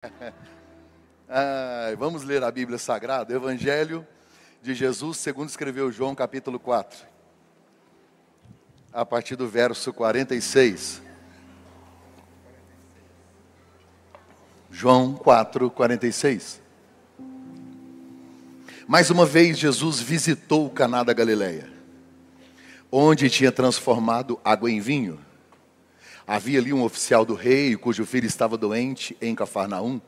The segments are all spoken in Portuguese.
vamos ler a Bíblia Sagrada, Evangelho de Jesus, segundo escreveu João, capítulo 4, a partir do verso 46. João 4, 46. Mais uma vez, Jesus visitou o Caná da Galileia, onde tinha transformado água em vinho. Havia ali um oficial do rei, cujo filho estava doente em Cafarnaum.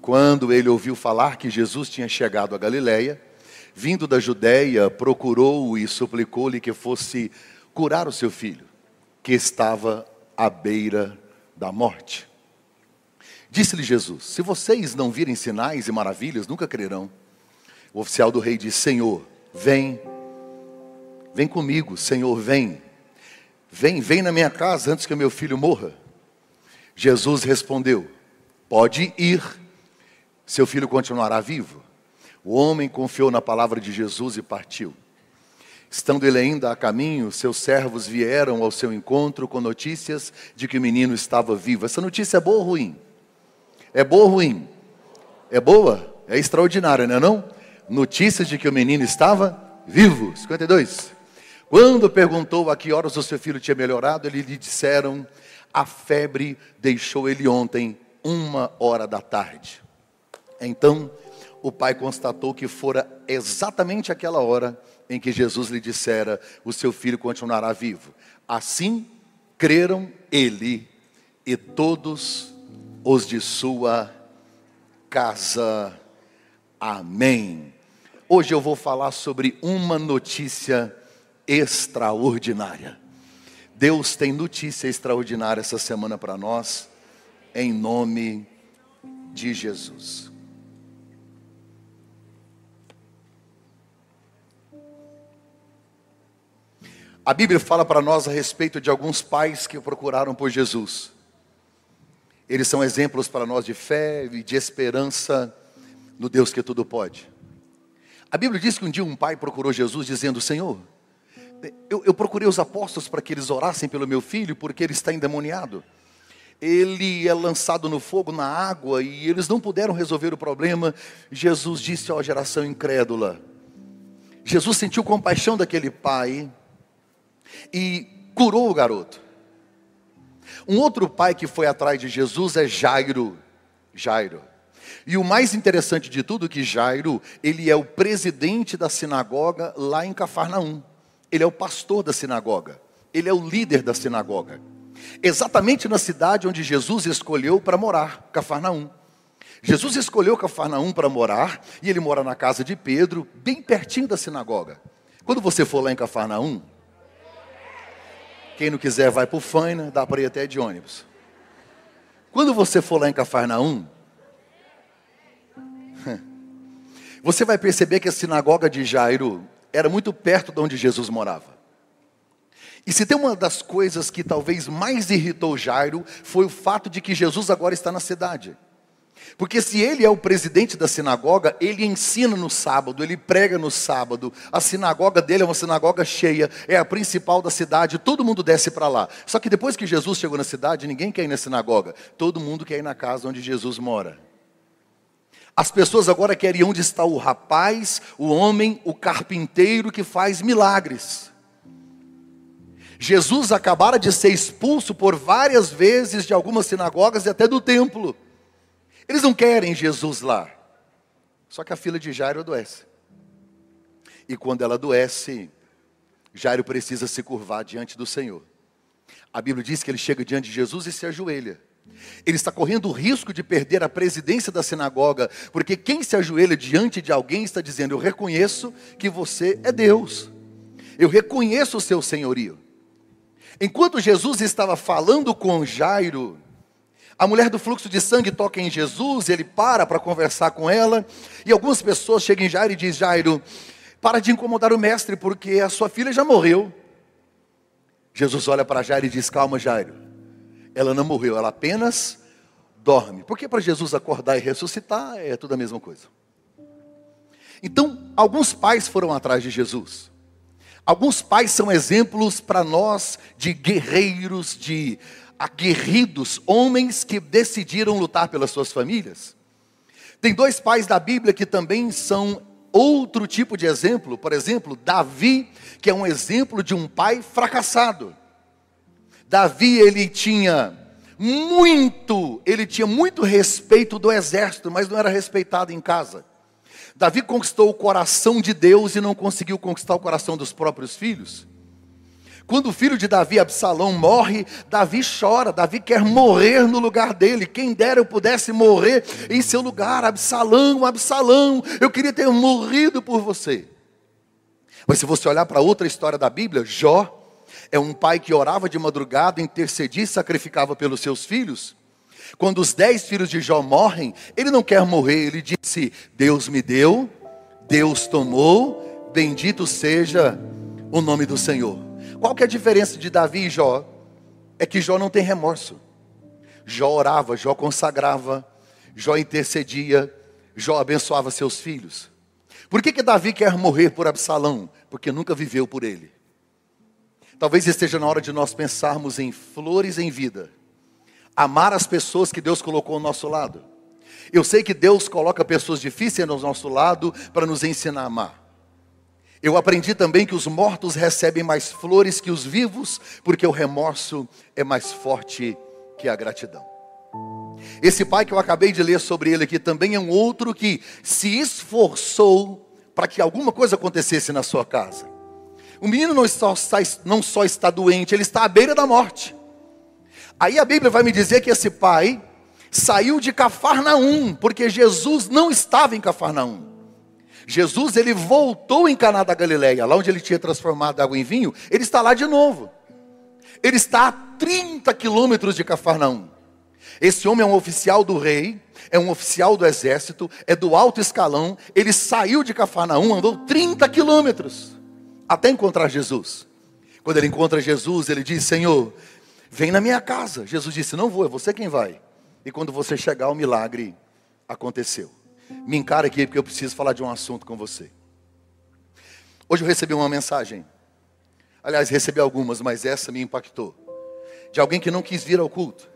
Quando ele ouviu falar que Jesus tinha chegado a Galiléia, vindo da Judéia, procurou-o e suplicou-lhe que fosse curar o seu filho, que estava à beira da morte. Disse-lhe Jesus: Se vocês não virem sinais e maravilhas, nunca crerão. O oficial do rei disse: Senhor, vem, vem comigo, Senhor, vem. Vem, vem na minha casa antes que meu filho morra. Jesus respondeu: Pode ir, seu filho continuará vivo. O homem confiou na palavra de Jesus e partiu. Estando ele ainda a caminho, seus servos vieram ao seu encontro com notícias de que o menino estava vivo. Essa notícia é boa ou ruim? É boa ou ruim? É boa? É extraordinária, não é não? Notícias de que o menino estava vivo. 52. Quando perguntou a que horas o seu filho tinha melhorado, eles lhe disseram: a febre deixou ele ontem, uma hora da tarde. Então o pai constatou que fora exatamente aquela hora em que Jesus lhe dissera: o seu filho continuará vivo. Assim creram ele e todos os de sua casa. Amém. Hoje eu vou falar sobre uma notícia extraordinária. Deus tem notícia extraordinária essa semana para nós, em nome de Jesus. A Bíblia fala para nós a respeito de alguns pais que procuraram por Jesus. Eles são exemplos para nós de fé e de esperança no Deus que tudo pode. A Bíblia diz que um dia um pai procurou Jesus dizendo: Senhor, eu, eu procurei os apóstolos para que eles orassem pelo meu filho, porque ele está endemoniado. Ele é lançado no fogo, na água, e eles não puderam resolver o problema. Jesus disse à geração incrédula. Jesus sentiu compaixão daquele pai e curou o garoto. Um outro pai que foi atrás de Jesus é Jairo. Jairo. E o mais interessante de tudo é que Jairo, ele é o presidente da sinagoga lá em Cafarnaum. Ele é o pastor da sinagoga. Ele é o líder da sinagoga. Exatamente na cidade onde Jesus escolheu para morar, Cafarnaum. Jesus escolheu Cafarnaum para morar e ele mora na casa de Pedro, bem pertinho da sinagoga. Quando você for lá em Cafarnaum, quem não quiser vai para o Faina, dá para ir até de ônibus. Quando você for lá em Cafarnaum, você vai perceber que a sinagoga de Jairo era muito perto de onde Jesus morava. E se tem uma das coisas que talvez mais irritou Jairo, foi o fato de que Jesus agora está na cidade. Porque se ele é o presidente da sinagoga, ele ensina no sábado, ele prega no sábado. A sinagoga dele é uma sinagoga cheia, é a principal da cidade, todo mundo desce para lá. Só que depois que Jesus chegou na cidade, ninguém quer ir na sinagoga, todo mundo quer ir na casa onde Jesus mora. As pessoas agora querem onde está o rapaz, o homem, o carpinteiro que faz milagres. Jesus acabara de ser expulso por várias vezes de algumas sinagogas e até do templo. Eles não querem Jesus lá. Só que a filha de Jairo adoece. E quando ela adoece, Jairo precisa se curvar diante do Senhor. A Bíblia diz que ele chega diante de Jesus e se ajoelha. Ele está correndo o risco de perder a presidência da sinagoga, porque quem se ajoelha diante de alguém está dizendo: Eu reconheço que você é Deus, eu reconheço o seu senhorio. Enquanto Jesus estava falando com Jairo, a mulher do fluxo de sangue toca em Jesus, ele para para conversar com ela, e algumas pessoas chegam em Jairo e dizem: Jairo, para de incomodar o mestre, porque a sua filha já morreu. Jesus olha para Jairo e diz: Calma, Jairo ela não morreu, ela apenas dorme. Porque para Jesus acordar e ressuscitar é tudo a mesma coisa. Então, alguns pais foram atrás de Jesus. Alguns pais são exemplos para nós de guerreiros, de aguerridos, homens que decidiram lutar pelas suas famílias. Tem dois pais da Bíblia que também são outro tipo de exemplo. Por exemplo, Davi, que é um exemplo de um pai fracassado. Davi, ele tinha muito, ele tinha muito respeito do exército, mas não era respeitado em casa. Davi conquistou o coração de Deus e não conseguiu conquistar o coração dos próprios filhos. Quando o filho de Davi, Absalão, morre, Davi chora, Davi quer morrer no lugar dele. Quem dera eu pudesse morrer em seu lugar, Absalão, Absalão, eu queria ter morrido por você. Mas se você olhar para outra história da Bíblia, Jó é um pai que orava de madrugada, intercedia e sacrificava pelos seus filhos. Quando os dez filhos de Jó morrem, ele não quer morrer, ele disse: Deus me deu, Deus tomou, bendito seja o nome do Senhor. Qual que é a diferença de Davi e Jó? É que Jó não tem remorso. Jó orava, Jó consagrava, Jó intercedia, Jó abençoava seus filhos. Por que, que Davi quer morrer por Absalão? Porque nunca viveu por ele. Talvez esteja na hora de nós pensarmos em flores em vida. Amar as pessoas que Deus colocou ao nosso lado. Eu sei que Deus coloca pessoas difíceis ao nosso lado para nos ensinar a amar. Eu aprendi também que os mortos recebem mais flores que os vivos, porque o remorso é mais forte que a gratidão. Esse pai que eu acabei de ler sobre ele aqui também é um outro que se esforçou para que alguma coisa acontecesse na sua casa. O menino não só, não só está doente, ele está à beira da morte. Aí a Bíblia vai me dizer que esse pai saiu de Cafarnaum, porque Jesus não estava em Cafarnaum. Jesus ele voltou em Caná da Galileia, lá onde ele tinha transformado água em vinho, ele está lá de novo. Ele está a 30 quilômetros de Cafarnaum. Esse homem é um oficial do rei, é um oficial do exército, é do alto escalão. Ele saiu de Cafarnaum, andou 30 quilômetros até encontrar Jesus. Quando ele encontra Jesus, ele diz: Senhor, vem na minha casa. Jesus disse: Não vou, é você quem vai. E quando você chegar, o milagre aconteceu. Me encara aqui porque eu preciso falar de um assunto com você. Hoje eu recebi uma mensagem. Aliás, recebi algumas, mas essa me impactou. De alguém que não quis vir ao culto.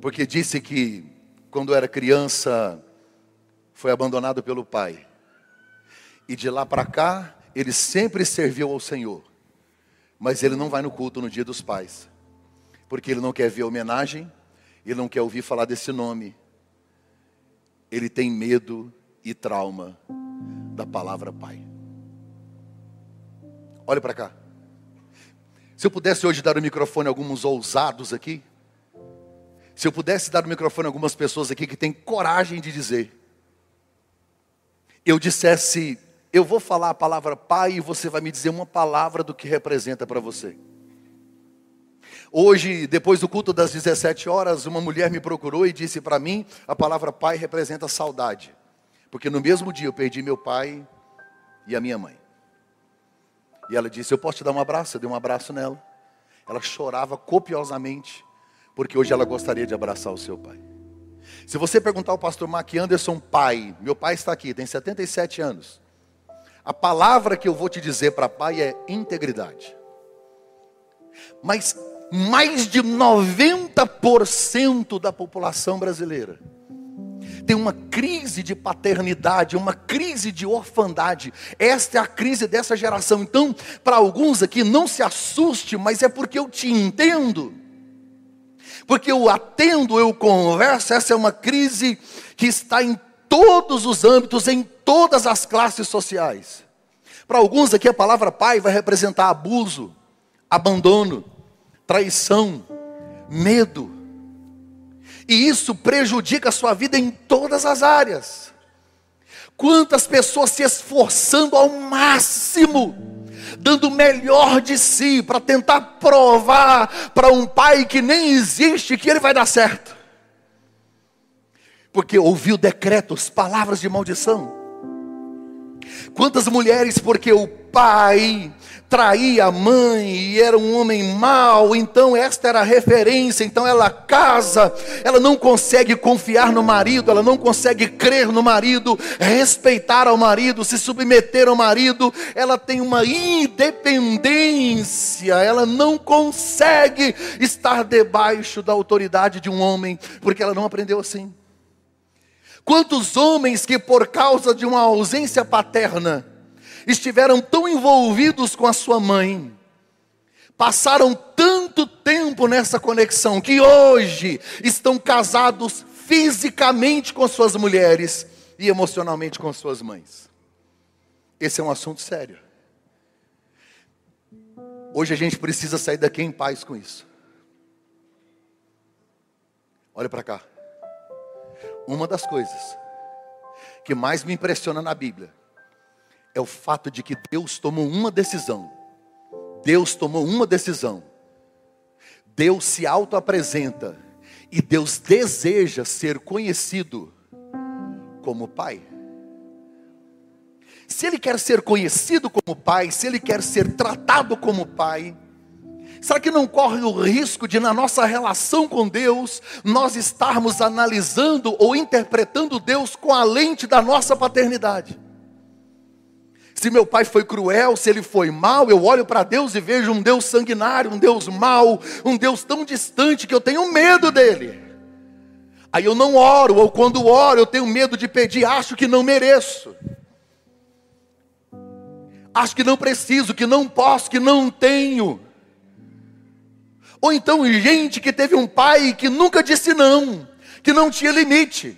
Porque disse que quando era criança foi abandonado pelo pai. E de lá para cá, ele sempre serviu ao Senhor. Mas ele não vai no culto no dia dos pais. Porque ele não quer ver homenagem, ele não quer ouvir falar desse nome ele tem medo e trauma da palavra pai. Olha para cá. Se eu pudesse hoje dar o microfone a alguns ousados aqui, se eu pudesse dar o microfone a algumas pessoas aqui que têm coragem de dizer, eu dissesse, eu vou falar a palavra pai e você vai me dizer uma palavra do que representa para você. Hoje, depois do culto das 17 horas, uma mulher me procurou e disse para mim: a palavra pai representa saudade. Porque no mesmo dia eu perdi meu pai e a minha mãe. E ela disse: Eu posso te dar um abraço? Eu dei um abraço nela. Ela chorava copiosamente, porque hoje ela gostaria de abraçar o seu pai. Se você perguntar ao pastor Mark Anderson, pai, meu pai está aqui, tem 77 anos. A palavra que eu vou te dizer para pai é integridade. Mas mais de 90% da população brasileira tem uma crise de paternidade, uma crise de orfandade. Esta é a crise dessa geração. Então, para alguns aqui, não se assuste, mas é porque eu te entendo. Porque eu atendo, eu converso. Essa é uma crise que está em todos os âmbitos, em todas as classes sociais. Para alguns aqui, a palavra pai vai representar abuso, abandono traição, medo. E isso prejudica a sua vida em todas as áreas. Quantas pessoas se esforçando ao máximo, dando o melhor de si para tentar provar para um pai que nem existe que ele vai dar certo. Porque ouviu decretos, palavras de maldição. Quantas mulheres, porque o pai traía a mãe e era um homem mau, então esta era a referência, então ela casa, ela não consegue confiar no marido, ela não consegue crer no marido, respeitar ao marido, se submeter ao marido, ela tem uma independência, ela não consegue estar debaixo da autoridade de um homem, porque ela não aprendeu assim. Quantos homens que por causa de uma ausência paterna, estiveram tão envolvidos com a sua mãe, passaram tanto tempo nessa conexão, que hoje estão casados fisicamente com suas mulheres e emocionalmente com suas mães. Esse é um assunto sério. Hoje a gente precisa sair daqui em paz com isso. Olha para cá. Uma das coisas que mais me impressiona na Bíblia é o fato de que Deus tomou uma decisão. Deus tomou uma decisão. Deus se auto-apresenta e Deus deseja ser conhecido como Pai. Se Ele quer ser conhecido como Pai, se Ele quer ser tratado como Pai, será que não corre o risco de, na nossa relação com Deus, nós estarmos analisando ou interpretando Deus com a lente da nossa paternidade? Se meu pai foi cruel, se ele foi mau, eu olho para Deus e vejo um Deus sanguinário, um Deus mau, um Deus tão distante que eu tenho medo dele. Aí eu não oro, ou quando oro eu tenho medo de pedir, acho que não mereço. Acho que não preciso, que não posso, que não tenho. Ou então gente que teve um pai que nunca disse não, que não tinha limite.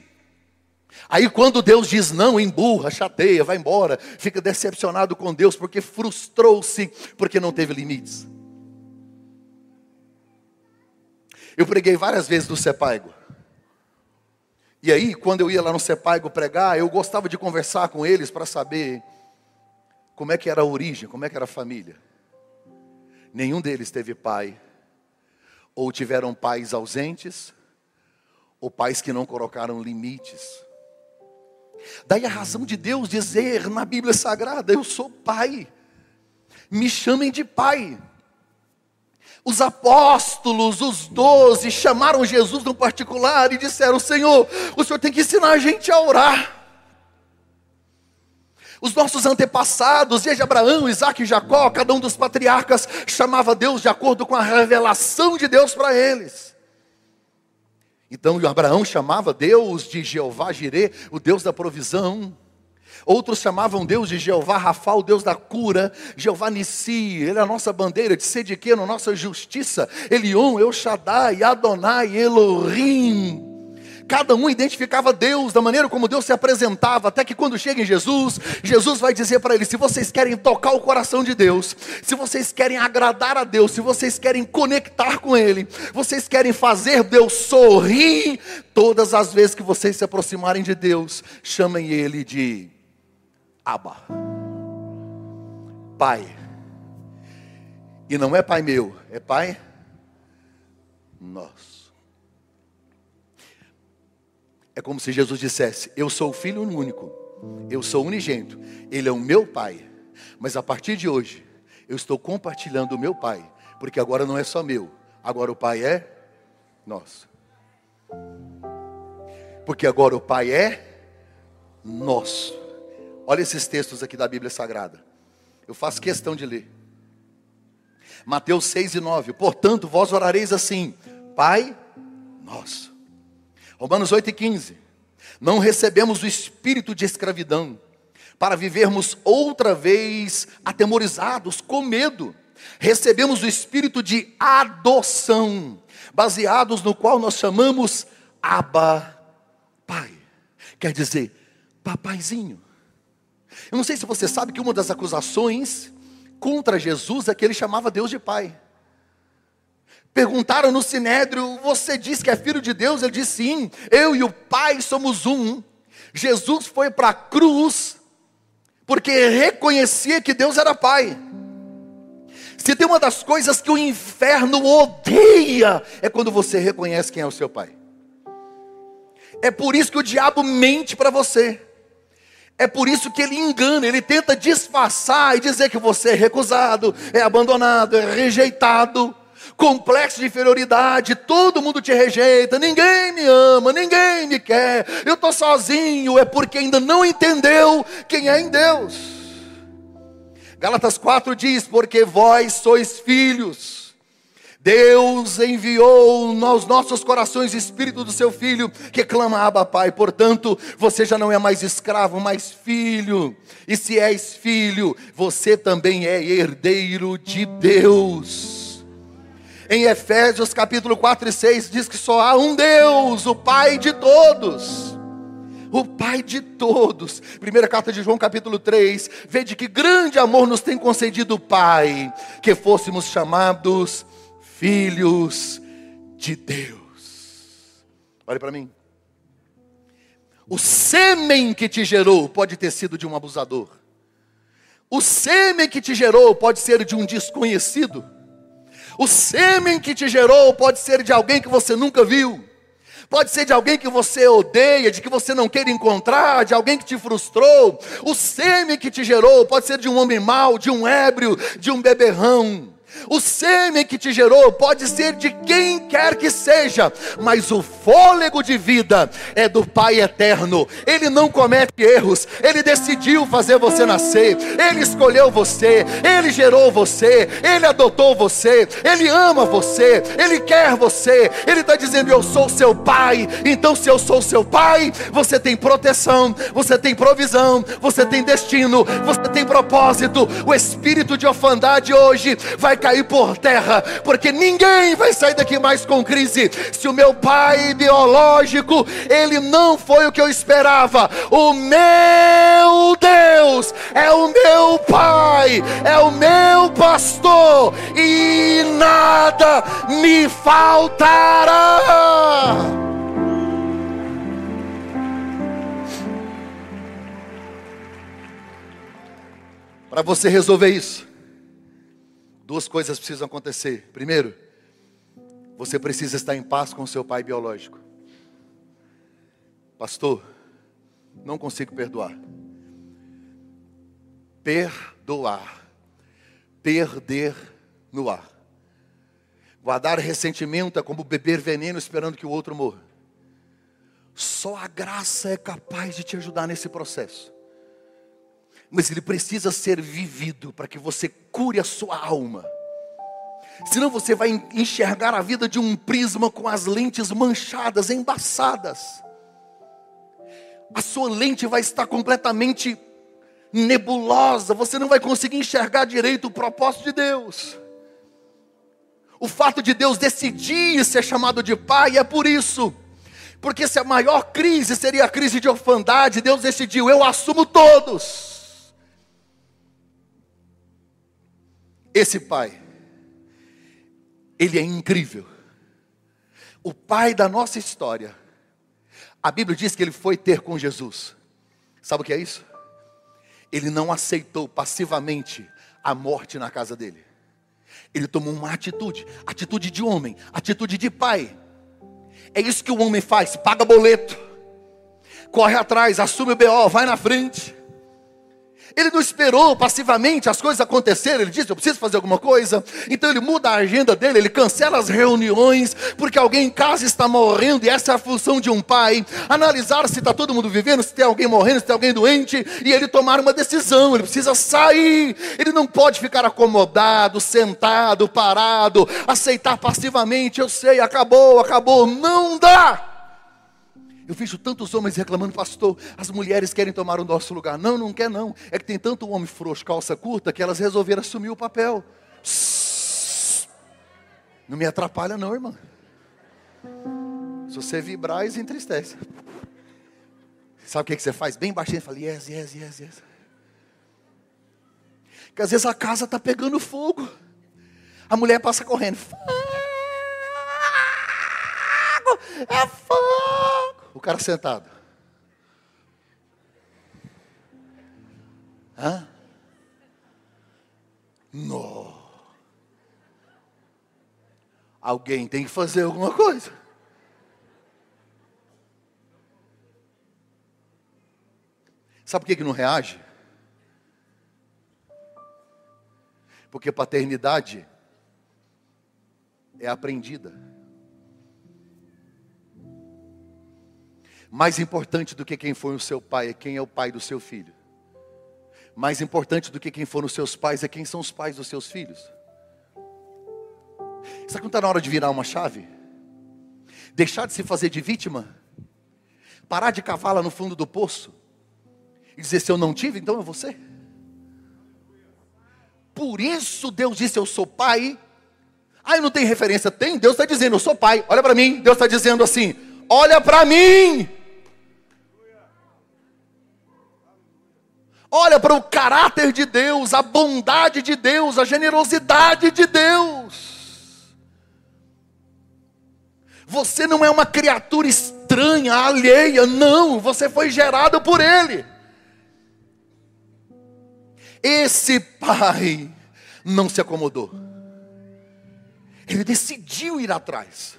Aí quando Deus diz não, emburra, chateia, vai embora, fica decepcionado com Deus porque frustrou-se, porque não teve limites. Eu preguei várias vezes no Sepaigo. E aí, quando eu ia lá no Sepaigo pregar, eu gostava de conversar com eles para saber como é que era a origem, como é que era a família. Nenhum deles teve pai, ou tiveram pais ausentes, ou pais que não colocaram limites. Daí a razão de Deus dizer na Bíblia Sagrada: Eu sou pai, me chamem de pai. Os apóstolos, os doze, chamaram Jesus no particular e disseram: Senhor, o Senhor tem que ensinar a gente a orar. Os nossos antepassados, desde Abraão, Isaac e Jacó, cada um dos patriarcas chamava Deus de acordo com a revelação de Deus para eles. Então Abraão chamava Deus de Jeová Jirê, o Deus da provisão. Outros chamavam Deus de Jeová Rafa, o Deus da cura, Jeová Nissi, ele é a nossa bandeira de Sediqueno, nossa justiça, Elion, El Shaddai, Adonai, Elohim. Cada um identificava Deus da maneira como Deus se apresentava, até que quando chega em Jesus, Jesus vai dizer para eles: se vocês querem tocar o coração de Deus, se vocês querem agradar a Deus, se vocês querem conectar com Ele, vocês querem fazer Deus sorrir, todas as vezes que vocês se aproximarem de Deus, chamem Ele de Abba, Pai. E não é Pai meu, é Pai nosso. É como se Jesus dissesse: Eu sou o filho único, eu sou unigênito, ele é o meu pai. Mas a partir de hoje, eu estou compartilhando o meu pai, porque agora não é só meu, agora o pai é nosso. Porque agora o pai é nosso. Olha esses textos aqui da Bíblia Sagrada. Eu faço questão de ler. Mateus 6 e 9. Portanto, vós orareis assim: Pai nosso Romanos 8 e 15. Não recebemos o espírito de escravidão para vivermos outra vez atemorizados, com medo. Recebemos o espírito de adoção, baseados no qual nós chamamos Abba Pai. Quer dizer, papaizinho. Eu não sei se você sabe que uma das acusações contra Jesus é que ele chamava Deus de Pai. Perguntaram no sinédrio: Você diz que é filho de Deus? Ele disse: Sim, eu e o Pai somos um. Jesus foi para a cruz porque reconhecia que Deus era Pai. Se tem uma das coisas que o inferno odeia, é quando você reconhece quem é o seu Pai. É por isso que o diabo mente para você. É por isso que ele engana, ele tenta disfarçar e dizer que você é recusado, é abandonado, é rejeitado, complexo de inferioridade, todo mundo te rejeita, ninguém me ama, ninguém me quer, eu estou sozinho, é porque ainda não entendeu quem é em Deus. Gálatas 4 diz: Porque vós sois filhos. Deus enviou nos nossos corações o Espírito do seu Filho, que clama Abba Pai. Portanto, você já não é mais escravo, mas filho. E se és filho, você também é herdeiro de Deus. Em Efésios capítulo 4 e 6 diz que só há um Deus, o Pai de todos o Pai de todos. Primeira carta de João, capítulo 3, vê de que grande amor nos tem concedido o Pai, que fôssemos chamados filhos de Deus. Olhe para mim. O sêmen que te gerou pode ter sido de um abusador. O sêmen que te gerou pode ser de um desconhecido. O sêmen que te gerou pode ser de alguém que você nunca viu. Pode ser de alguém que você odeia, de que você não queira encontrar, de alguém que te frustrou. O sêmen que te gerou pode ser de um homem mau, de um ébrio, de um beberrão. O sêmen que te gerou pode ser de quem quer que seja, mas o fôlego de vida é do Pai eterno. Ele não comete erros, ele decidiu fazer você nascer, ele escolheu você, ele gerou você, ele adotou você, ele ama você, ele quer você. Ele está dizendo: Eu sou seu pai. Então, se eu sou seu pai, você tem proteção, você tem provisão, você tem destino, você tem propósito. O espírito de orfandade hoje vai cair por terra, porque ninguém vai sair daqui mais com crise. Se o meu pai biológico, ele não foi o que eu esperava, o meu Deus é o meu pai, é o meu pastor, e nada me faltará. Para você resolver isso, duas coisas precisam acontecer. Primeiro, você precisa estar em paz com seu pai biológico. Pastor, não consigo perdoar. Perdoar. Perder no ar. Guardar ressentimento é como beber veneno esperando que o outro morra. Só a graça é capaz de te ajudar nesse processo mas ele precisa ser vivido para que você cure a sua alma. Senão você vai enxergar a vida de um prisma com as lentes manchadas, embaçadas. A sua lente vai estar completamente nebulosa, você não vai conseguir enxergar direito o propósito de Deus. O fato de Deus decidir ser chamado de pai é por isso. Porque se a maior crise seria a crise de orfandade, Deus decidiu, eu assumo todos. Esse pai, ele é incrível. O pai da nossa história. A Bíblia diz que ele foi ter com Jesus. Sabe o que é isso? Ele não aceitou passivamente a morte na casa dele. Ele tomou uma atitude, atitude de homem, atitude de pai. É isso que o homem faz, paga boleto, corre atrás, assume o BO, vai na frente. Ele não esperou passivamente as coisas acontecerem. Ele disse: Eu preciso fazer alguma coisa. Então ele muda a agenda dele, ele cancela as reuniões, porque alguém em casa está morrendo, e essa é a função de um pai: analisar se está todo mundo vivendo, se tem alguém morrendo, se tem alguém doente, e ele tomar uma decisão. Ele precisa sair, ele não pode ficar acomodado, sentado, parado, aceitar passivamente. Eu sei, acabou, acabou. Não dá. Eu vejo tantos homens reclamando, pastor, as mulheres querem tomar o nosso lugar. Não, não quer não. É que tem tanto homem frouxo, calça curta, que elas resolveram assumir o papel. Não me atrapalha não, irmã. Se você vibrar, isso entristece. Sabe o que, você faz? Bem baixinho, fala, yes, yes, yes, yes. Que às vezes a casa está pegando fogo. A mulher passa correndo. Fogo! É fogo! O cara sentado. Hã? Não. Alguém tem que fazer alguma coisa. Sabe por que, que não reage? Porque paternidade é aprendida. Mais importante do que quem foi o seu pai é quem é o pai do seu filho. Mais importante do que quem foram os seus pais é quem são os pais dos seus filhos. Sabe quando está na hora de virar uma chave? Deixar de se fazer de vítima? Parar de cavá-la no fundo do poço? E dizer: se eu não tive, então é você. Por isso Deus disse: Eu sou pai. Aí não tem referência. Tem, Deus está dizendo: Eu sou pai. Olha para mim. Deus está dizendo assim: Olha para mim. Olha para o caráter de Deus, a bondade de Deus, a generosidade de Deus. Você não é uma criatura estranha, alheia, não, você foi gerado por Ele. Esse pai não se acomodou, ele decidiu ir atrás,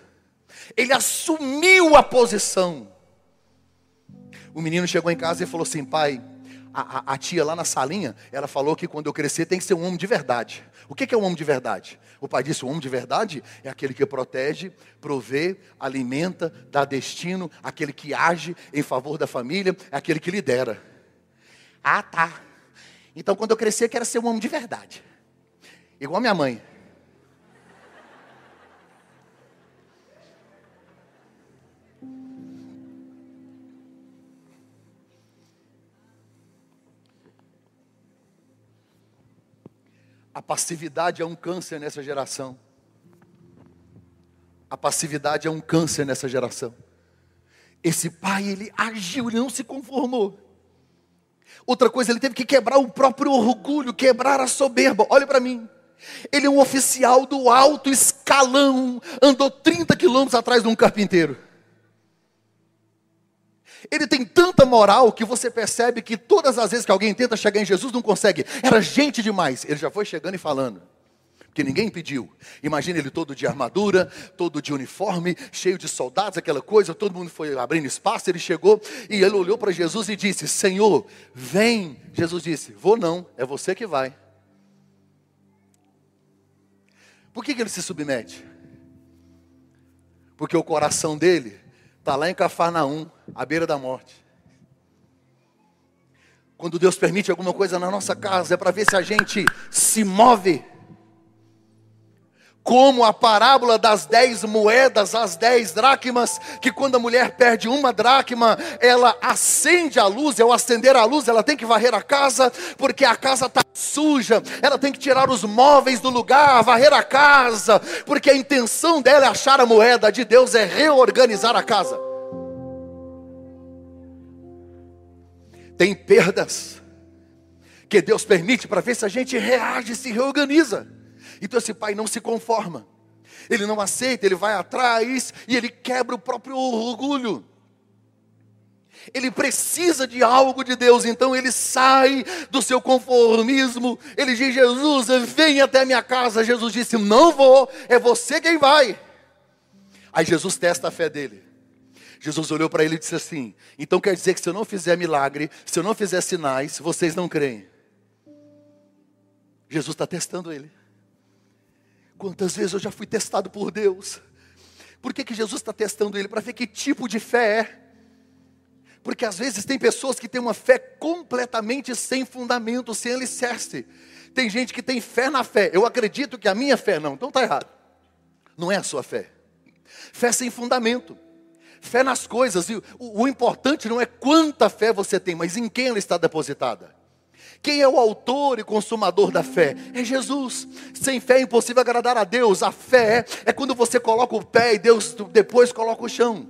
ele assumiu a posição. O menino chegou em casa e falou assim: pai, a, a, a, tia lá na salinha, ela falou que quando eu crescer tem que ser um homem de verdade. O que, é um homem de verdade? O pai disse: o homem de verdade é aquele que protege, provê, alimenta, dá destino, aquele que age em favor da família, é aquele que lidera. Ah, tá. Então quando eu crescer, eu quero ser um homem de verdade. Igual a minha mãe. A passividade é um câncer nessa geração. A passividade é um câncer nessa geração. Esse pai, ele agiu, ele não se conformou. Outra coisa, ele teve que quebrar o próprio orgulho, quebrar a soberba. Olha para mim. Ele é um oficial do alto escalão, andou 30 quilômetros atrás de um carpinteiro. Ele tem tanta moral que você percebe que todas as vezes que alguém tenta chegar em Jesus não consegue. Era gente demais. Ele já foi chegando e falando. Porque ninguém pediu. Imagina ele todo de armadura, todo de uniforme, cheio de soldados, aquela coisa, todo mundo foi abrindo espaço, ele chegou e ele olhou para Jesus e disse: Senhor, vem. Jesus disse: Vou não, é você que vai. Por que, que ele se submete? Porque o coração dele Está lá em Cafarnaum, à beira da morte. Quando Deus permite alguma coisa na nossa casa, é para ver se a gente se move. Como a parábola das dez moedas, as dez dracmas, que quando a mulher perde uma dracma, ela acende a luz, ao acender a luz, ela tem que varrer a casa, porque a casa está suja, ela tem que tirar os móveis do lugar, varrer a casa, porque a intenção dela é achar a moeda de Deus, é reorganizar a casa. Tem perdas que Deus permite para ver se a gente reage e se reorganiza. Então esse pai não se conforma, ele não aceita, ele vai atrás e ele quebra o próprio orgulho. Ele precisa de algo de Deus, então ele sai do seu conformismo. Ele diz: Jesus, vem até a minha casa. Jesus disse: Não vou, é você quem vai. Aí Jesus testa a fé dele. Jesus olhou para ele e disse assim: Então quer dizer que se eu não fizer milagre, se eu não fizer sinais, vocês não creem. Jesus está testando ele. Quantas vezes eu já fui testado por Deus? Por que, que Jesus está testando ele? Para ver que tipo de fé é. Porque às vezes tem pessoas que têm uma fé completamente sem fundamento, sem alicerce. Tem gente que tem fé na fé. Eu acredito que a minha fé não. Então está errado. Não é a sua fé. Fé sem fundamento. Fé nas coisas. E o, o importante não é quanta fé você tem, mas em quem ela está depositada. Quem é o autor e consumador da fé? É Jesus. Sem fé é impossível agradar a Deus. A fé é quando você coloca o pé e Deus depois coloca o chão.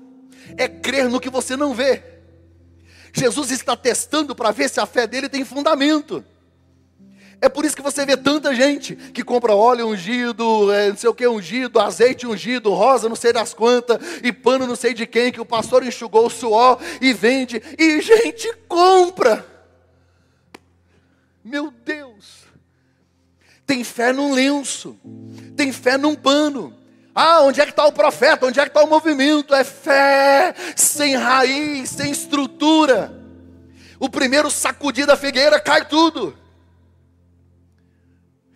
É crer no que você não vê. Jesus está testando para ver se a fé dele tem fundamento. É por isso que você vê tanta gente que compra óleo ungido, é, não sei o que ungido, azeite ungido, rosa não sei das quantas, e pano não sei de quem, que o pastor enxugou o suor e vende, e gente compra. Meu Deus. Tem fé num lenço, tem fé num pano. Ah, onde é que está o profeta? Onde é que está o movimento? É fé sem raiz, sem estrutura. O primeiro sacudir da figueira cai tudo.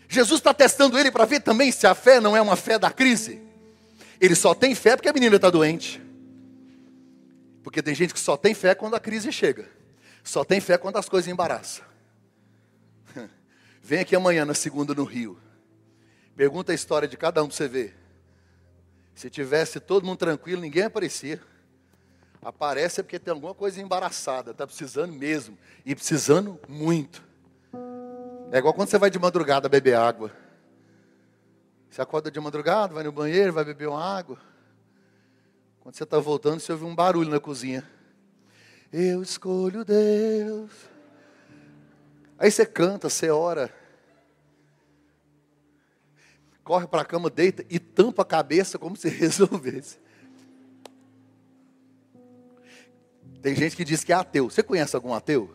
Jesus está testando ele para ver também se a fé não é uma fé da crise. Ele só tem fé porque a menina está doente. Porque tem gente que só tem fé quando a crise chega. Só tem fé quando as coisas embaraçam. Vem aqui amanhã na segunda no Rio. Pergunta a história de cada um para você ver. Se tivesse todo mundo tranquilo, ninguém aparecia. Aparece é porque tem alguma coisa embaraçada, está precisando mesmo. E precisando muito. É igual quando você vai de madrugada beber água. Você acorda de madrugada, vai no banheiro, vai beber uma água. Quando você está voltando, você ouve um barulho na cozinha. Eu escolho Deus. Aí você canta, você ora. Corre para a cama, deita e tampa a cabeça como se resolvesse. Tem gente que diz que é ateu. Você conhece algum ateu?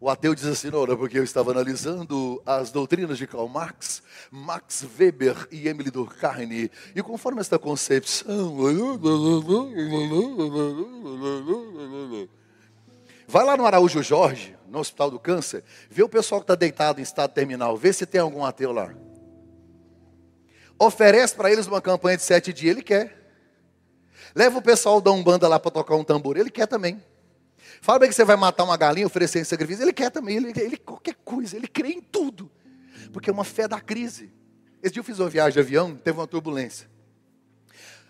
O ateu diz assim, não, porque eu estava analisando as doutrinas de Karl Marx, Max Weber e Emily Durkheim, e conforme esta concepção... Vai lá no Araújo Jorge, no Hospital do Câncer, vê o pessoal que está deitado em estado terminal, vê se tem algum ateu lá. Oferece para eles uma campanha de sete dias, ele quer. Leva o pessoal da Umbanda lá para tocar um tambor, ele quer também. Fala bem que você vai matar uma galinha, oferecer em sacrifício, ele quer também, ele, ele qualquer coisa, ele crê em tudo. Porque é uma fé da crise. Esse dia eu fiz uma viagem de avião, teve uma turbulência.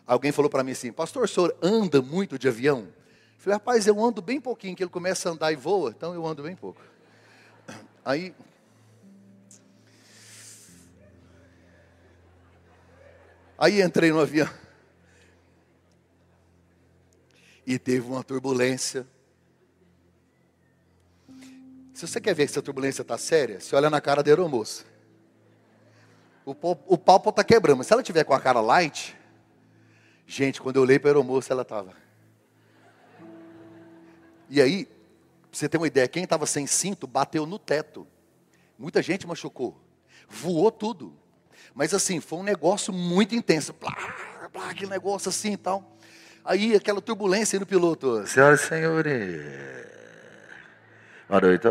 Alguém falou para mim assim, pastor, o senhor anda muito de avião? Falei, rapaz, eu ando bem pouquinho, que ele começa a andar e voa, então eu ando bem pouco. Aí, aí entrei no avião. e teve uma turbulência. Se você quer ver se a turbulência está séria, você olha na cara da aeromoça. O, o pau pode estar tá quebrando, mas se ela tiver com a cara light, gente, quando eu olhei para a aeromoça, ela estava. E aí, pra você ter uma ideia, quem estava sem cinto bateu no teto. Muita gente machucou. Voou tudo. Mas assim, foi um negócio muito intenso. Plá, plá, aquele negócio assim e tal. Aí aquela turbulência no piloto. Senhoras e senhores. Boa noite.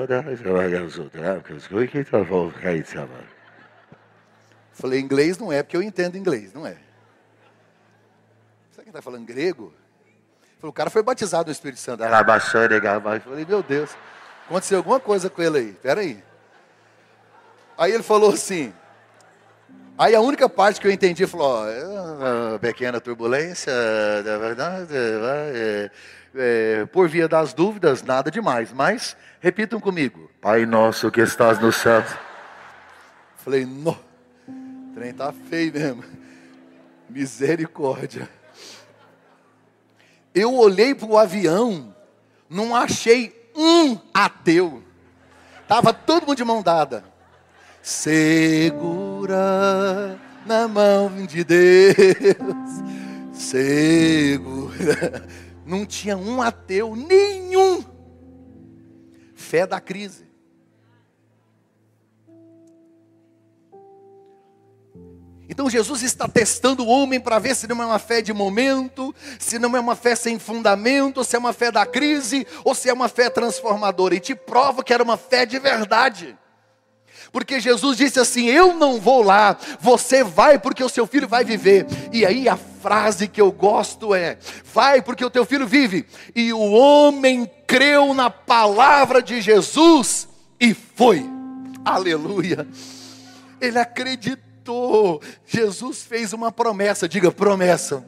Falei, inglês não é porque eu entendo inglês, não é. Será que está falando grego? Falei, o cara foi batizado no Espírito Santo. Baixou, Falei, meu Deus, aconteceu alguma coisa com ele aí. Pera aí. Ele falou assim, Aí a única parte que eu entendi falou, ó, é pequena turbulência, é verdade, é, é, por via das dúvidas, nada demais. Mas, repitam comigo. Pai nosso que estás no céu. Falei, no, o trem tá feio mesmo. Misericórdia. Eu olhei para o avião, não achei um ateu. Tava todo mundo de mão dada segura na mão de Deus, segura. Não tinha um ateu, nenhum. Fé da crise. Então Jesus está testando o homem para ver se não é uma fé de momento, se não é uma fé sem fundamento, se é uma fé da crise ou se é uma fé transformadora. E te prova que era uma fé de verdade. Porque Jesus disse assim: Eu não vou lá, você vai porque o seu filho vai viver. E aí a frase que eu gosto é: Vai porque o teu filho vive. E o homem creu na palavra de Jesus e foi. Aleluia. Ele acreditou. Jesus fez uma promessa, diga promessa.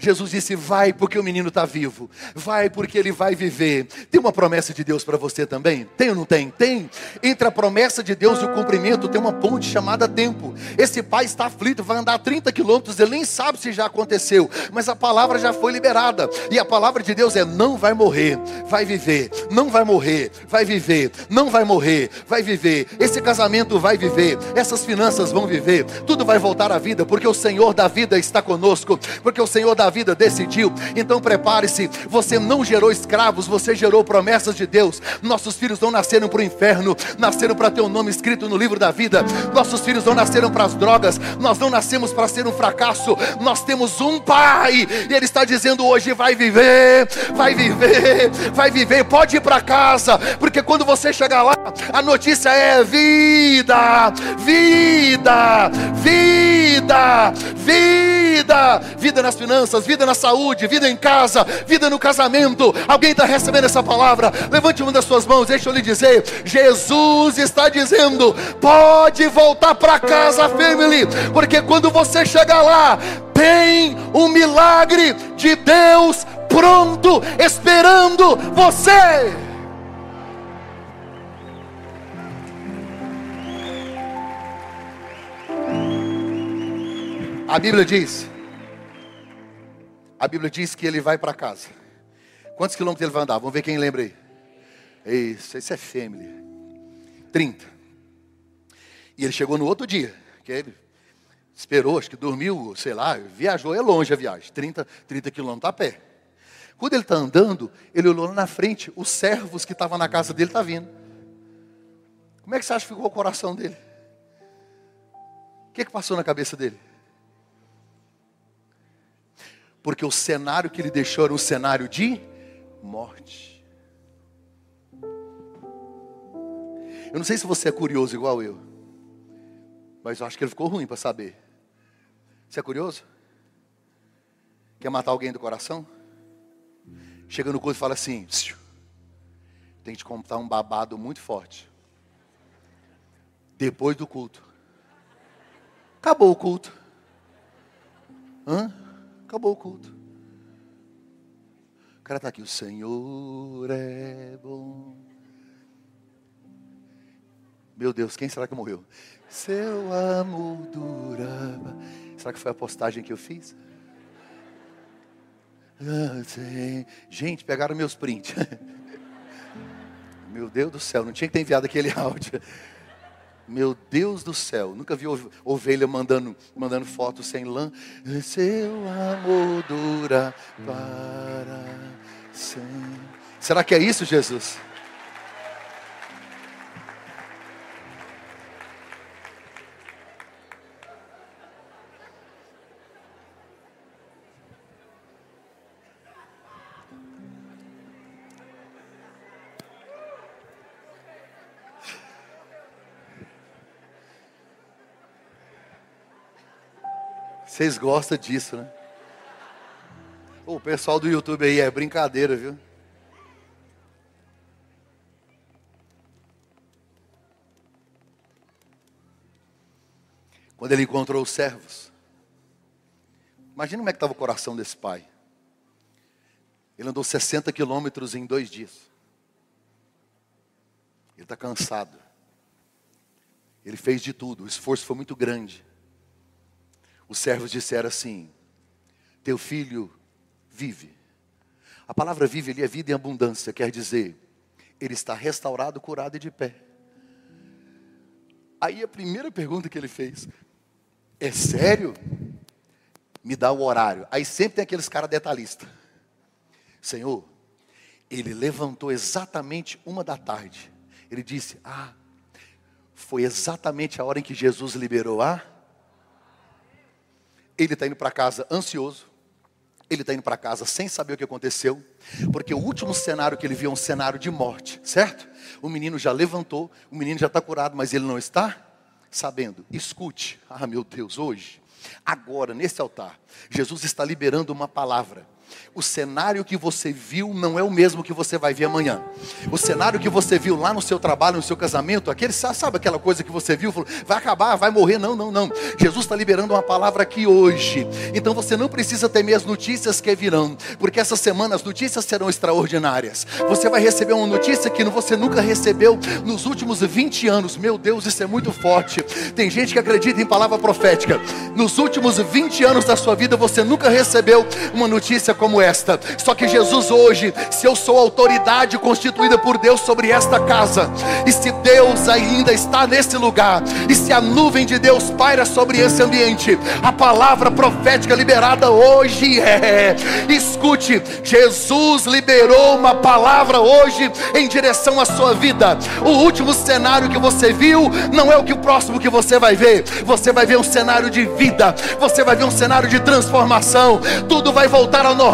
Jesus disse: Vai porque o menino está vivo, vai porque ele vai viver. Tem uma promessa de Deus para você também? Tem ou não tem? Tem. Entre a promessa de Deus e o cumprimento tem uma ponte chamada tempo. Esse pai está aflito, vai andar 30 quilômetros, ele nem sabe se já aconteceu, mas a palavra já foi liberada. E a palavra de Deus é: não vai morrer, vai viver. Não vai morrer, vai viver. Não vai morrer, vai viver. Esse casamento vai viver. Essas finanças vão viver. Tudo vai voltar à vida, porque o Senhor da vida está conosco. Porque o Senhor da da vida decidiu. Então prepare-se. Você não gerou escravos, você gerou promessas de Deus. Nossos filhos não nasceram para o inferno, nasceram para ter o um nome escrito no livro da vida. Nossos filhos não nasceram para as drogas, nós não nascemos para ser um fracasso. Nós temos um pai, e Ele está dizendo hoje: vai viver, vai viver, vai viver. Pode ir para casa, porque quando você chegar lá, a notícia é vida, vida, vida, vida, vida nas finanças, vida na saúde, vida em casa, vida no casamento. Alguém está recebendo essa palavra? Levante uma das suas mãos, deixa eu lhe dizer: Jesus está dizendo, pode voltar para casa, family, porque quando você chegar lá, tem um milagre de Deus pronto, esperando você. A Bíblia diz, a Bíblia diz que ele vai para casa. Quantos quilômetros ele vai andar? Vamos ver quem lembra aí. Isso, isso é family. 30. E ele chegou no outro dia, que ele esperou, acho que dormiu, sei lá, viajou, é longe a viagem, 30, 30 quilômetros a pé. Quando ele está andando, ele olhou lá na frente, os servos que estavam na casa dele estão tá vindo. Como é que você acha que ficou o coração dele? O que, que passou na cabeça dele? Porque o cenário que ele deixou era um cenário de morte. Eu não sei se você é curioso igual eu, mas eu acho que ele ficou ruim para saber. Você é curioso? Quer matar alguém do coração? Chega no culto e fala assim: tem que contar um babado muito forte. Depois do culto. Acabou o culto. Hã? Acabou o culto. O cara está aqui, o Senhor é bom. Meu Deus, quem será que morreu? Seu amor durava. Será que foi a postagem que eu fiz? Ah, Gente, pegaram meus prints. Meu Deus do céu, não tinha que ter enviado aquele áudio. Meu Deus do céu, nunca vi ovelha mandando, mandando foto sem lã. Seu amor dura para sempre. Será que é isso, Jesus? Vocês gostam disso, né? o pessoal do YouTube aí é brincadeira, viu? Quando ele encontrou os servos. Imagina como é que estava o coração desse pai. Ele andou 60 quilômetros em dois dias. Ele está cansado. Ele fez de tudo, o esforço foi muito grande os servos disseram assim: Teu filho vive. A palavra vive ali é vida em abundância, quer dizer, ele está restaurado, curado e de pé. Aí a primeira pergunta que ele fez: É sério? Me dá o horário. Aí sempre tem aqueles caras detalhistas. Senhor, ele levantou exatamente uma da tarde. Ele disse: Ah, foi exatamente a hora em que Jesus liberou a ele está indo para casa ansioso, ele está indo para casa sem saber o que aconteceu, porque o último cenário que ele viu é um cenário de morte, certo? O menino já levantou, o menino já está curado, mas ele não está sabendo. Escute, ah meu Deus, hoje, agora, nesse altar, Jesus está liberando uma palavra o cenário que você viu não é o mesmo que você vai ver amanhã. O cenário que você viu lá no seu trabalho, no seu casamento, aquele, sabe aquela coisa que você viu, falou, vai acabar, vai morrer, não, não, não. Jesus está liberando uma palavra aqui hoje. Então você não precisa temer as notícias que virão, porque essa semana as notícias serão extraordinárias. Você vai receber uma notícia que você nunca recebeu nos últimos 20 anos. Meu Deus, isso é muito forte. Tem gente que acredita em palavra profética. Nos últimos 20 anos da sua vida você nunca recebeu uma notícia como esta. Só que Jesus hoje, se eu sou autoridade constituída por Deus sobre esta casa, e se Deus ainda está nesse lugar, e se a nuvem de Deus paira sobre esse ambiente, a palavra profética liberada hoje é: escute, Jesus liberou uma palavra hoje em direção à sua vida. O último cenário que você viu não é o que o próximo que você vai ver. Você vai ver um cenário de vida, você vai ver um cenário de transformação. Tudo vai voltar ao normal,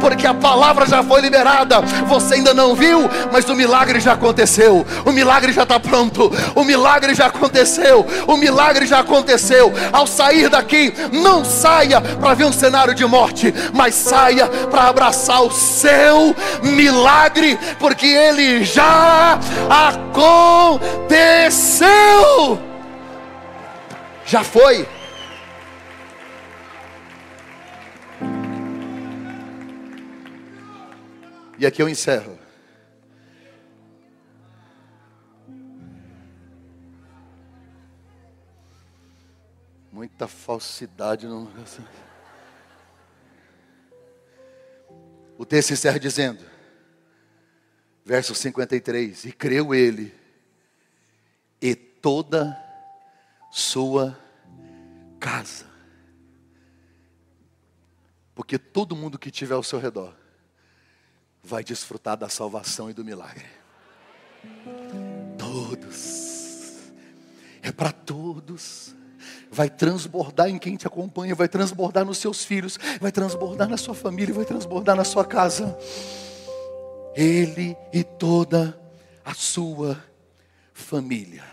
porque a palavra já foi liberada. Você ainda não viu, mas o milagre já aconteceu. O milagre já está pronto. O milagre já aconteceu. O milagre já aconteceu. Ao sair daqui, não saia para ver um cenário de morte, mas saia para abraçar o seu milagre, porque ele já aconteceu. Já foi. E aqui eu encerro. Muita falsidade no. O texto encerra dizendo, verso 53: E creu ele, e toda sua casa. Porque todo mundo que estiver ao seu redor vai desfrutar da salvação e do milagre. Todos. É para todos. Vai transbordar em quem te acompanha, vai transbordar nos seus filhos, vai transbordar na sua família, vai transbordar na sua casa. Ele e toda a sua família.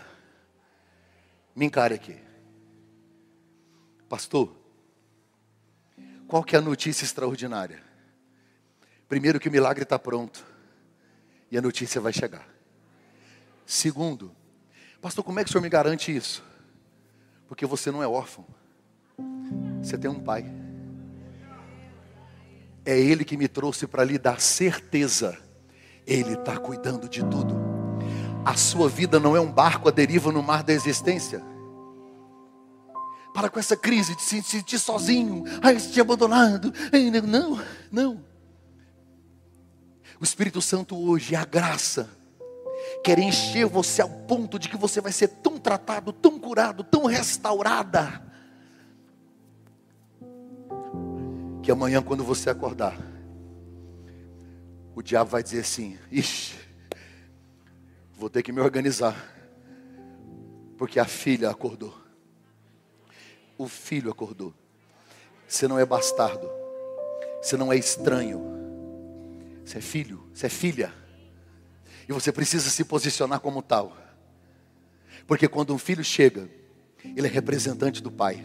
Me encare aqui. Pastor, qual que é a notícia extraordinária? Primeiro que o milagre está pronto e a notícia vai chegar. Segundo, pastor, como é que o senhor me garante isso? Porque você não é órfão. Você tem um pai. É ele que me trouxe para lhe dar certeza. Ele está cuidando de tudo. A sua vida não é um barco à deriva no mar da existência. Para com essa crise de se sentir sozinho, ai, se abandonado. Não, não. O Espírito Santo hoje, a graça, quer encher você ao ponto de que você vai ser tão tratado, tão curado, tão restaurada, que amanhã, quando você acordar, o diabo vai dizer assim: ixi, vou ter que me organizar, porque a filha acordou, o filho acordou. Você não é bastardo, você não é estranho, você é filho, você é filha. E você precisa se posicionar como tal. Porque quando um filho chega, ele é representante do pai.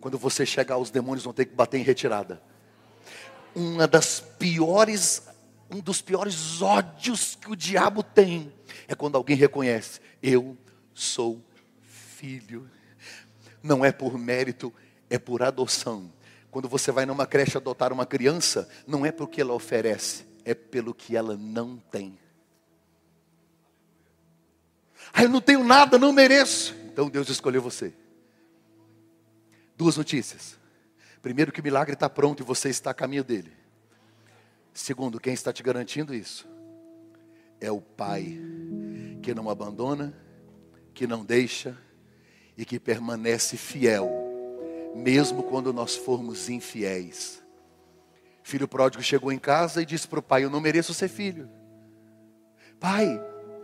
Quando você chegar, os demônios vão ter que bater em retirada. Uma das piores, um dos piores ódios que o diabo tem é quando alguém reconhece: eu sou filho. Não é por mérito, é por adoção. Quando você vai numa creche adotar uma criança, não é porque ela oferece, é pelo que ela não tem. Ah, eu não tenho nada, não mereço. Então Deus escolheu você. Duas notícias. Primeiro, que o milagre está pronto e você está a caminho dele. Segundo, quem está te garantindo isso é o Pai que não abandona, que não deixa e que permanece fiel mesmo quando nós formos infiéis. Filho pródigo chegou em casa e disse para o pai: Eu não mereço ser filho. Pai,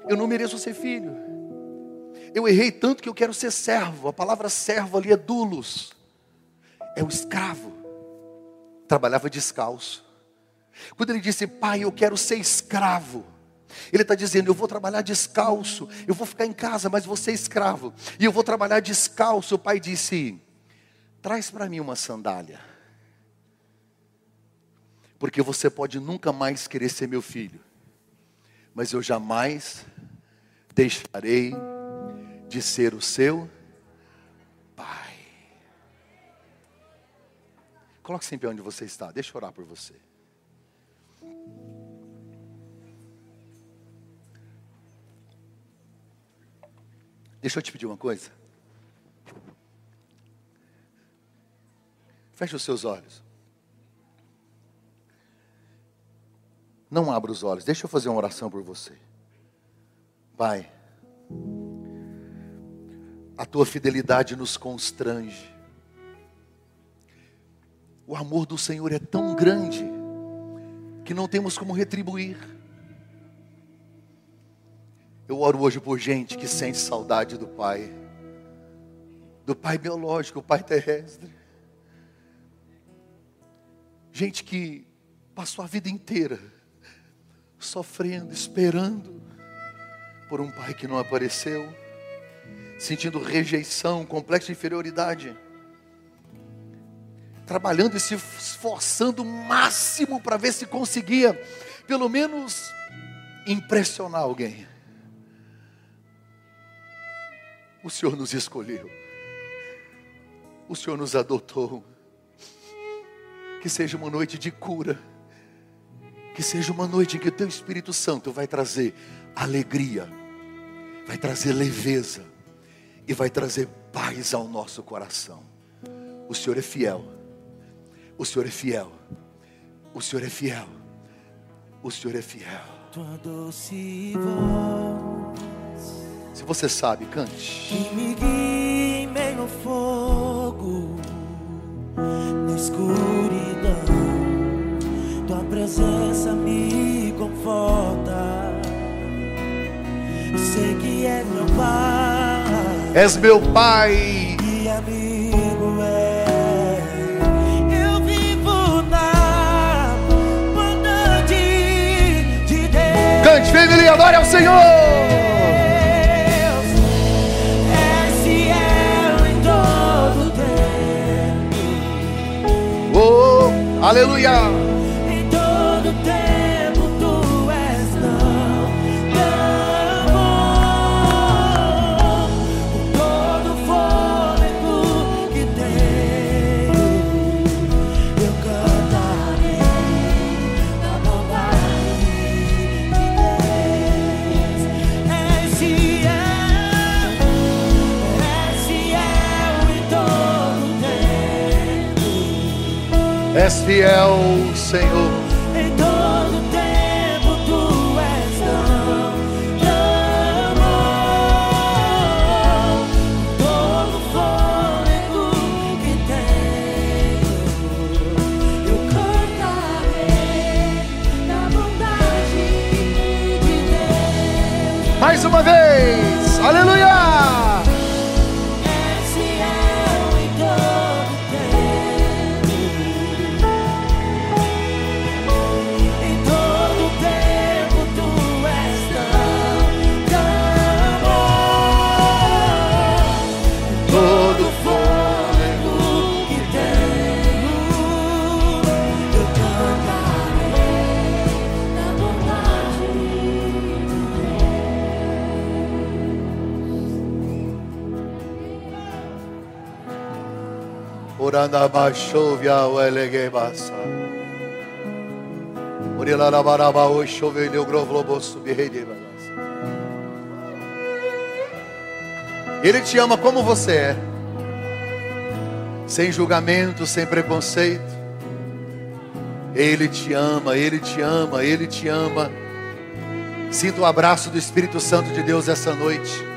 eu não mereço ser filho. Eu errei tanto que eu quero ser servo. A palavra servo ali é dulos, é o escravo. Trabalhava descalço. Quando ele disse, pai, eu quero ser escravo. Ele está dizendo: Eu vou trabalhar descalço, eu vou ficar em casa, mas vou ser escravo, e eu vou trabalhar descalço. O pai disse: Traz para mim uma sandália. Porque você pode nunca mais querer ser meu filho, mas eu jamais deixarei de ser o seu pai. Coloque-se em pé onde você está, deixa eu orar por você. Deixa eu te pedir uma coisa. Feche os seus olhos. Não abra os olhos, deixa eu fazer uma oração por você. Pai, a tua fidelidade nos constrange. O amor do Senhor é tão grande que não temos como retribuir. Eu oro hoje por gente que sente saudade do Pai, do Pai biológico, o Pai terrestre. Gente que passou a vida inteira sofrendo, esperando por um pai que não apareceu, sentindo rejeição, complexo de inferioridade, trabalhando e se esforçando o máximo para ver se conseguia, pelo menos, impressionar alguém. O Senhor nos escolheu, o Senhor nos adotou. Que seja uma noite de cura que seja uma noite em que o teu Espírito Santo vai trazer alegria, vai trazer leveza e vai trazer paz ao nosso coração. O Senhor é fiel. O Senhor é fiel. O Senhor é fiel. O Senhor é fiel. Tua doce voz. Se você sabe, cante. Que me guie em meio ao fogo, na escuridão tua presença me conforta. Sei que é meu pai. És meu pai. E amigo é. Eu vivo na bondade de Deus. Cante, família, adore ao Senhor. Aleluia. És fiel, Senhor. Baixovia o elegebasa. Orila baraba o chove deu grovlobo subirei Ele te ama como você é. Sem julgamento, sem preconceito. Ele te ama, ele te ama, ele te ama. Sinta o abraço do Espírito Santo de Deus essa noite.